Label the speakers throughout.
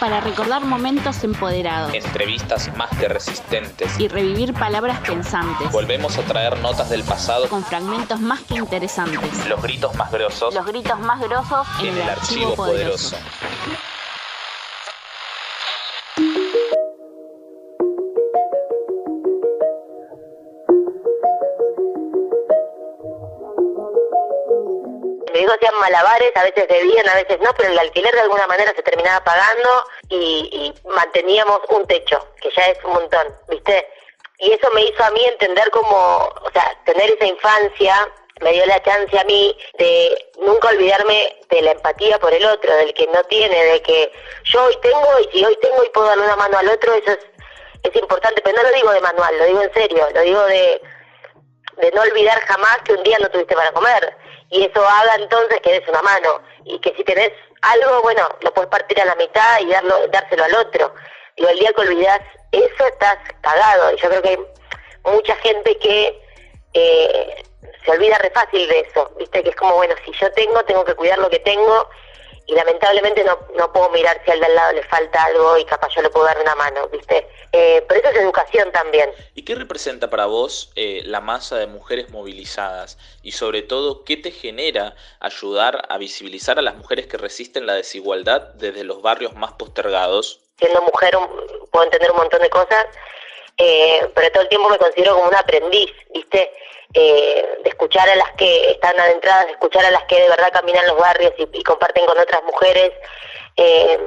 Speaker 1: para recordar momentos empoderados
Speaker 2: Entrevistas más que resistentes.
Speaker 1: y revivir palabras pensantes
Speaker 2: Volvemos a traer notas del pasado
Speaker 1: con fragmentos más que interesantes.
Speaker 2: los gritos más grosos
Speaker 1: Los gritos más grosos en,
Speaker 2: en el archivo poderoso.
Speaker 3: Hijos hacían malabares, a veces debían, a veces no, pero el alquiler de alguna manera se terminaba pagando y, y manteníamos un techo, que ya es un montón, ¿viste? Y eso me hizo a mí entender como, o sea, tener esa infancia me dio la chance a mí de nunca olvidarme de la empatía por el otro, del que no tiene, de que yo hoy tengo y si hoy tengo y puedo darle una mano al otro, eso es, es importante, pero no lo digo de manual, lo digo en serio, lo digo de, de no olvidar jamás que un día no tuviste para comer. Y eso haga entonces que des una mano. Y que si tenés algo, bueno, lo puedes partir a la mitad y darlo, dárselo al otro. Digo, el día que olvidás eso, estás cagado. Y yo creo que hay mucha gente que eh, se olvida re fácil de eso. Viste, que es como, bueno, si yo tengo, tengo que cuidar lo que tengo. Y lamentablemente no, no puedo mirar si al de al lado le falta algo y capaz yo le puedo dar una mano, ¿viste? Eh, pero eso es educación también.
Speaker 2: ¿Y qué representa para vos eh, la masa de mujeres movilizadas? Y sobre todo, ¿qué te genera ayudar a visibilizar a las mujeres que resisten la desigualdad desde los barrios más postergados?
Speaker 3: siendo mujer un- puedo entender un montón de cosas, eh, pero todo el tiempo me considero como una aprendiz, ¿viste? Eh, de escuchar a las que están adentradas, de escuchar a las que de verdad caminan los barrios y, y comparten con otras mujeres. Eh,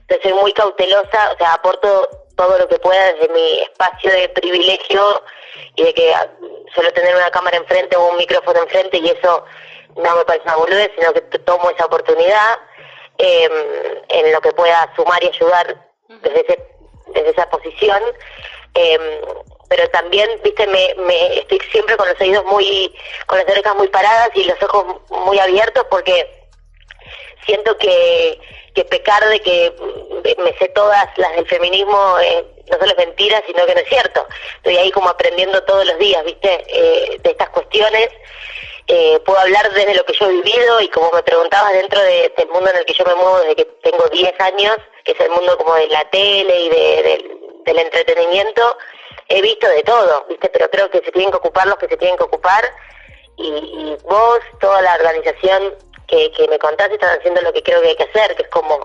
Speaker 3: entonces soy muy cautelosa, o sea, aporto todo lo que pueda desde mi espacio de privilegio y de que suelo tener una cámara enfrente o un micrófono enfrente y eso no me parece una boludez, sino que tomo esa oportunidad eh, en lo que pueda sumar y ayudar desde, ese- desde esa posición. Eh, pero también, viste, me, me estoy siempre con los oídos muy, con las orejas muy paradas y los ojos muy abiertos porque siento que, que pecar de que me sé todas las del feminismo eh, no solo es mentira, sino que no es cierto. Estoy ahí como aprendiendo todos los días, ¿viste? Eh, de estas cuestiones. Eh, puedo hablar desde lo que yo he vivido y como me preguntabas dentro de- del mundo en el que yo me muevo desde que tengo 10 años, que es el mundo como de la tele y de- del- del entretenimiento, he visto de todo, ¿viste? Pero creo que se tienen que ocupar los que se tienen que ocupar y, y vos, toda la organización que, que me contaste, están haciendo lo que creo que hay que hacer, que es como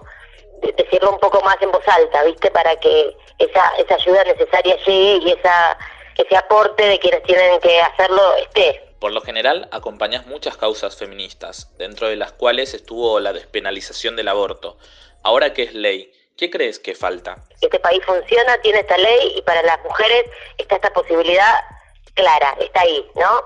Speaker 3: de- decirlo un poco más en voz alta, ¿viste? Para que esa, esa ayuda necesaria llegue y esa, ese aporte de quienes tienen que hacerlo esté.
Speaker 2: Por lo general, acompañas muchas causas feministas, dentro de las cuales estuvo la despenalización del aborto. Ahora que es ley, ¿qué crees que falta?
Speaker 3: este país funciona, tiene esta ley y para las mujeres está esta posibilidad clara, está ahí, ¿no?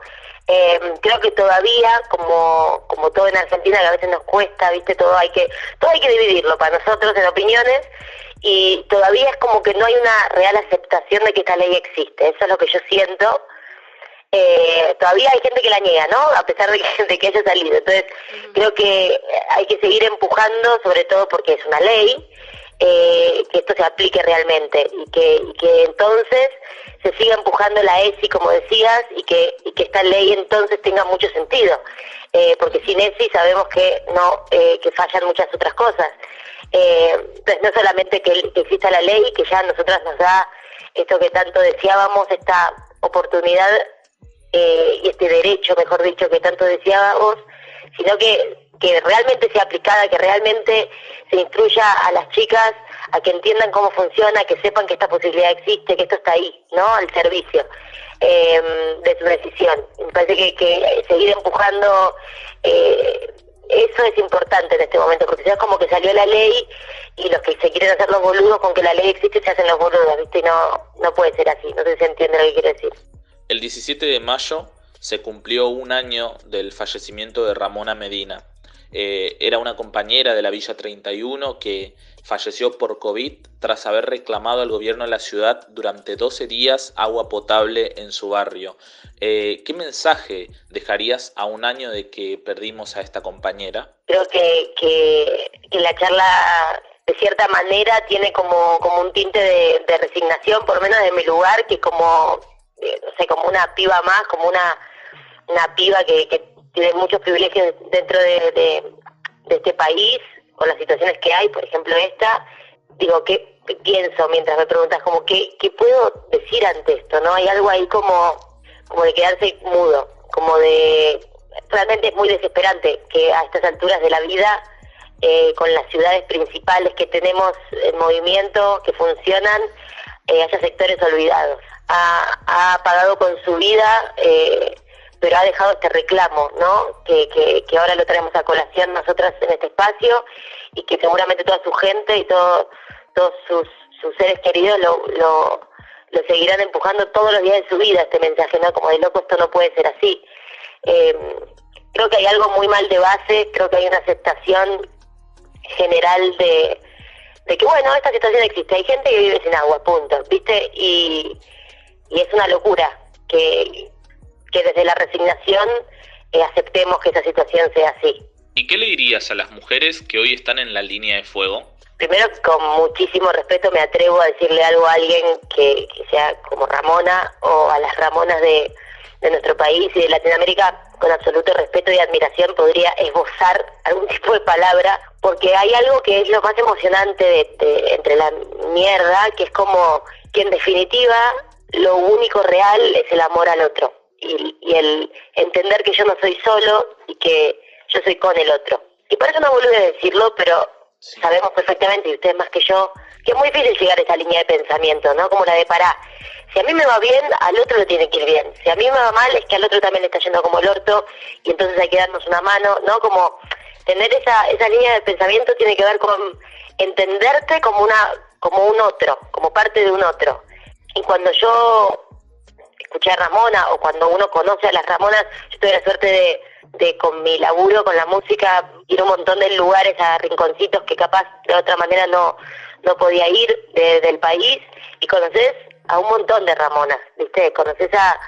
Speaker 3: Eh, creo que todavía, como, como todo en Argentina, que a veces nos cuesta, viste, todo hay que, todo hay que dividirlo para nosotros en opiniones y todavía es como que no hay una real aceptación de que esta ley existe, eso es lo que yo siento. Eh, todavía hay gente que la niega, ¿no? A pesar de que, de que haya salido. Entonces, creo que hay que seguir empujando, sobre todo porque es una ley, eh, que esto se aplique realmente y que, y que entonces se siga empujando la ESI, como decías, y que, y que esta ley entonces tenga mucho sentido. Eh, porque sin ESI sabemos que no eh, que fallan muchas otras cosas. Eh, entonces, no solamente que, que exista la ley, que ya nosotras nos da esto que tanto deseábamos, esta oportunidad eh, y este derecho, mejor dicho, que tanto deseábamos, sino que, que realmente sea aplicada, que realmente se instruya a las chicas a que entiendan cómo funciona, que sepan que esta posibilidad existe, que esto está ahí, ¿no? Al servicio eh, de su decisión. Me parece que, seguir empujando eh, eso es importante en este momento, porque ya es como que salió la ley y los que se quieren hacer los boludos con que la ley existe se hacen los boludos, ¿viste? Y no, no puede ser así, no sé si entiende lo que quiero decir.
Speaker 2: El 17 de mayo se cumplió un año del fallecimiento de Ramona Medina. Eh, era una compañera de la Villa 31 que falleció por COVID tras haber reclamado al gobierno de la ciudad durante 12 días agua potable en su barrio. Eh, ¿Qué mensaje dejarías a un año de que perdimos a esta compañera?
Speaker 3: creo que, que, la charla de cierta manera tiene como, como un tinte de, resignación, por menos de mi lugar, que como, eh, no sé, como una piba más, como una, una piba que tiene muchos privilegios dentro de, de, de este país, con las situaciones que hay, por ejemplo esta, digo, ¿qué pienso mientras me preguntas? Como, ¿qué, ¿qué puedo decir ante esto? ¿No? Hay algo ahí como, como de quedarse mudo, como de... Realmente es muy desesperante que a estas alturas de la vida, eh, con las ciudades principales que tenemos en movimiento, que funcionan, eh, haya sectores olvidados. Ha, ha pagado con su vida... Eh, pero ha dejado este reclamo, ¿no? Que, que, ahora lo traemos a colación nosotras en este espacio y que seguramente toda su gente y todo, todos sus, sus seres queridos lo, lo, lo, seguirán empujando todos los días de su vida este mensaje, ¿no? Como de loco, esto no puede ser así. Eh, creo que hay algo muy mal de base, creo que hay una aceptación general de, de que, bueno, esta situación existe, hay gente que vive sin agua, punto, ¿viste? Y, y es una locura que que desde la resignación eh, aceptemos que esa situación sea así.
Speaker 2: ¿Y qué le dirías a las mujeres que hoy están en la línea de fuego?
Speaker 3: Primero, con muchísimo respeto me atrevo a decirle algo a alguien que, sea como Ramona o a las Ramonas de, nuestro país y de Latinoamérica, con absoluto respeto y admiración podría esbozar algún tipo de palabra, porque hay algo que es lo más emocionante de, entre la mierda, que es como que en definitiva lo único real es el amor al otro y, el entender que yo no soy solo y que yo soy con el otro. Y por eso no vuelvo a decirlo, pero sabemos perfectamente, y ustedes más que yo, que es muy difícil llegar a esa línea de pensamiento, ¿no? Como la de para, si a mí me va bien, al otro le tiene que ir bien. Si a mí me va mal, es que al otro también le está yendo como el orto, y entonces hay que darnos una mano, ¿no? Como tener esa, esa línea de pensamiento tiene que ver con entenderte como una como un otro, como parte de un otro. Y cuando yo escuché a Ramona o cuando uno conoce a las Ramonas, yo tuve la suerte de, de con mi laburo, con la música, ir a un montón de lugares, a rinconcitos que capaz de otra manera no, no podía ir del país y conoces a un montón de Ramonas, ¿viste? Conoces a,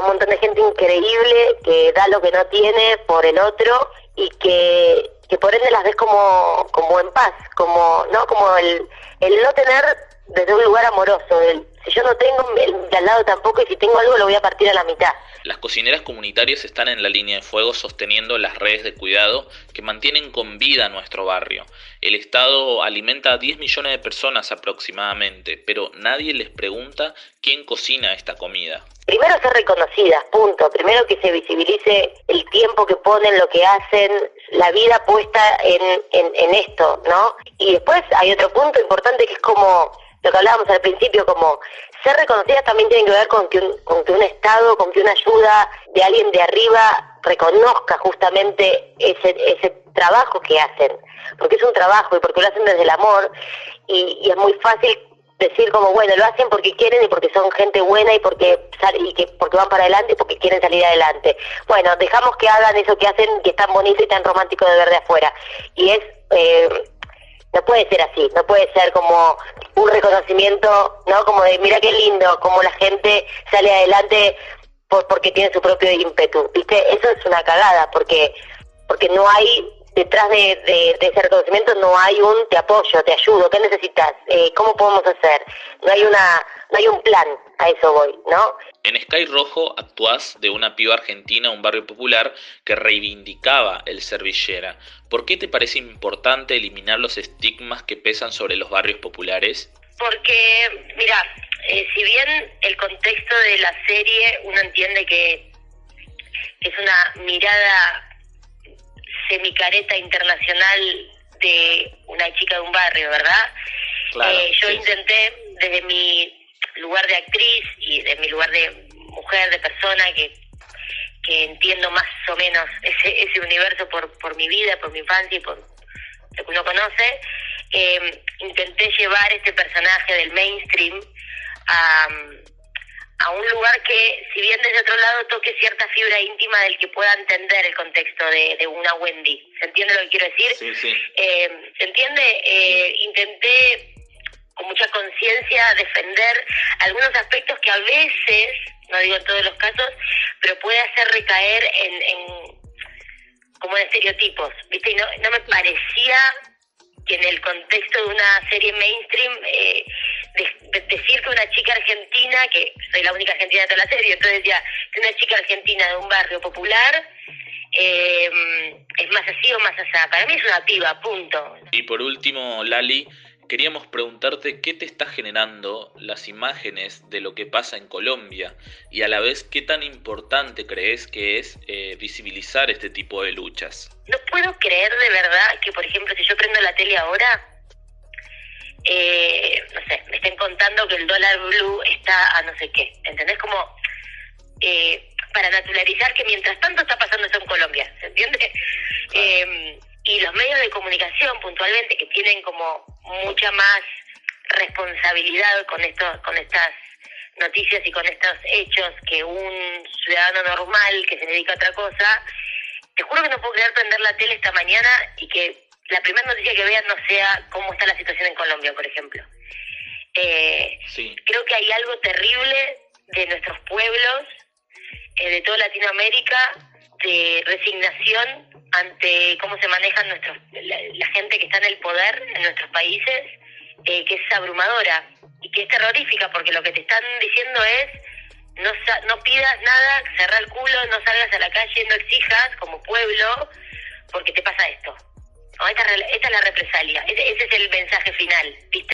Speaker 3: un montón de gente increíble que da lo que no tiene por el otro y que, que por ende las ves como, como en paz, como, ¿no? Como el, el no tener desde un lugar amoroso, el yo no tengo, el de al lado tampoco, y si tengo algo lo voy a partir a la mitad.
Speaker 2: Las cocineras comunitarias están en la línea de fuego sosteniendo las redes de cuidado que mantienen con vida nuestro barrio. El Estado alimenta a 10 millones de personas aproximadamente, pero nadie les pregunta quién cocina esta comida.
Speaker 3: Primero ser reconocidas, punto. Primero que se visibilice el tiempo que ponen, lo que hacen, la vida puesta en, en, en esto, ¿no? Y después hay otro punto importante que es como lo que hablábamos al principio, como ser reconocidas también tiene que ver con que, un, Estado, con que una ayuda de alguien de arriba reconozca justamente ese, ese trabajo que hacen, porque es un trabajo y porque lo hacen desde el amor y, es muy fácil decir como bueno lo hacen porque quieren y porque son gente buena y porque y que porque van para adelante y porque quieren salir adelante bueno dejamos que hagan eso que hacen que es tan bonito y tan romántico de ver de afuera. Y es eh, no puede ser así, no puede ser como un reconocimiento, ¿no? Como de, mira qué lindo, como la gente sale adelante por, porque tiene su propio ímpetu, ¿viste? Eso es una cagada, porque porque no hay, detrás de, de, ese reconocimiento no hay un te apoyo, te ayudo, ¿qué necesitas? Eh, ¿Cómo podemos hacer? No hay una, no hay un plan, a eso voy, ¿no?
Speaker 2: En Sky Rojo actuás de una piba argentina, un barrio popular que reivindicaba el servillera. ¿Por qué te parece importante eliminar los estigmas que pesan sobre los barrios populares?
Speaker 3: Porque, mira, eh, si bien el contexto de la serie uno entiende que es una mirada semicareta internacional de una chica de un barrio, ¿verdad? Eh, yo intenté desde mi lugar de actriz y de mi lugar de mujer, de persona que que entiendo más o menos ese, ese universo por, por mi vida, por mi infancia y por lo que uno conoce, eh, intenté llevar este personaje del mainstream a, a un lugar que, si bien desde otro lado toque cierta fibra íntima del que pueda entender el contexto de, de una Wendy. ¿Se entiende lo que quiero decir?
Speaker 2: Sí, sí.
Speaker 3: Eh, ¿Se entiende? Eh, intenté con mucha conciencia defender algunos aspectos que a veces no digo en todos los casos, pero puede hacer recaer en, en como en estereotipos, ¿viste? Y no, no me parecía que en el contexto de una serie mainstream eh, decir que una chica argentina, que soy la única argentina de toda la serie, entonces decía que una chica argentina de un barrio popular eh, es más así o más así. Para mí es una piba, punto.
Speaker 2: Y por último, Lali, queríamos preguntarte qué te está generando las imágenes de lo que pasa en Colombia y a la vez qué tan importante crees que es eh, visibilizar este tipo de luchas.
Speaker 3: No puedo creer de verdad que, por ejemplo, si yo prendo la tele ahora, eh, no sé, me estén contando que el dólar blue está a no sé qué. ¿Entendés? Como eh, para naturalizar que mientras tanto está pasando eso en Colombia. ¿Se entiende? Eh, y los medios de comunicación puntualmente que tienen como mucha más responsabilidad con estos con estas noticias y con estos hechos que un ciudadano normal que se dedica a otra cosa te juro que no puedo creer prender la tele esta mañana y que la primera noticia que vean no sea cómo está la situación en Colombia por ejemplo eh,
Speaker 2: Sí,
Speaker 3: creo que hay algo terrible de nuestros pueblos, eh, de toda Latinoamérica, de resignación ante cómo se manejan nuestros, la, la gente que está en el poder en nuestros países, eh, que es abrumadora y que es terrorífica, porque lo que te están diciendo es no, sa- no pidas nada, cerrar el culo, no salgas a la calle, no exijas como pueblo, porque te pasa esto. Esta, esta es la represalia, ese, ese es el mensaje final, ¿viste?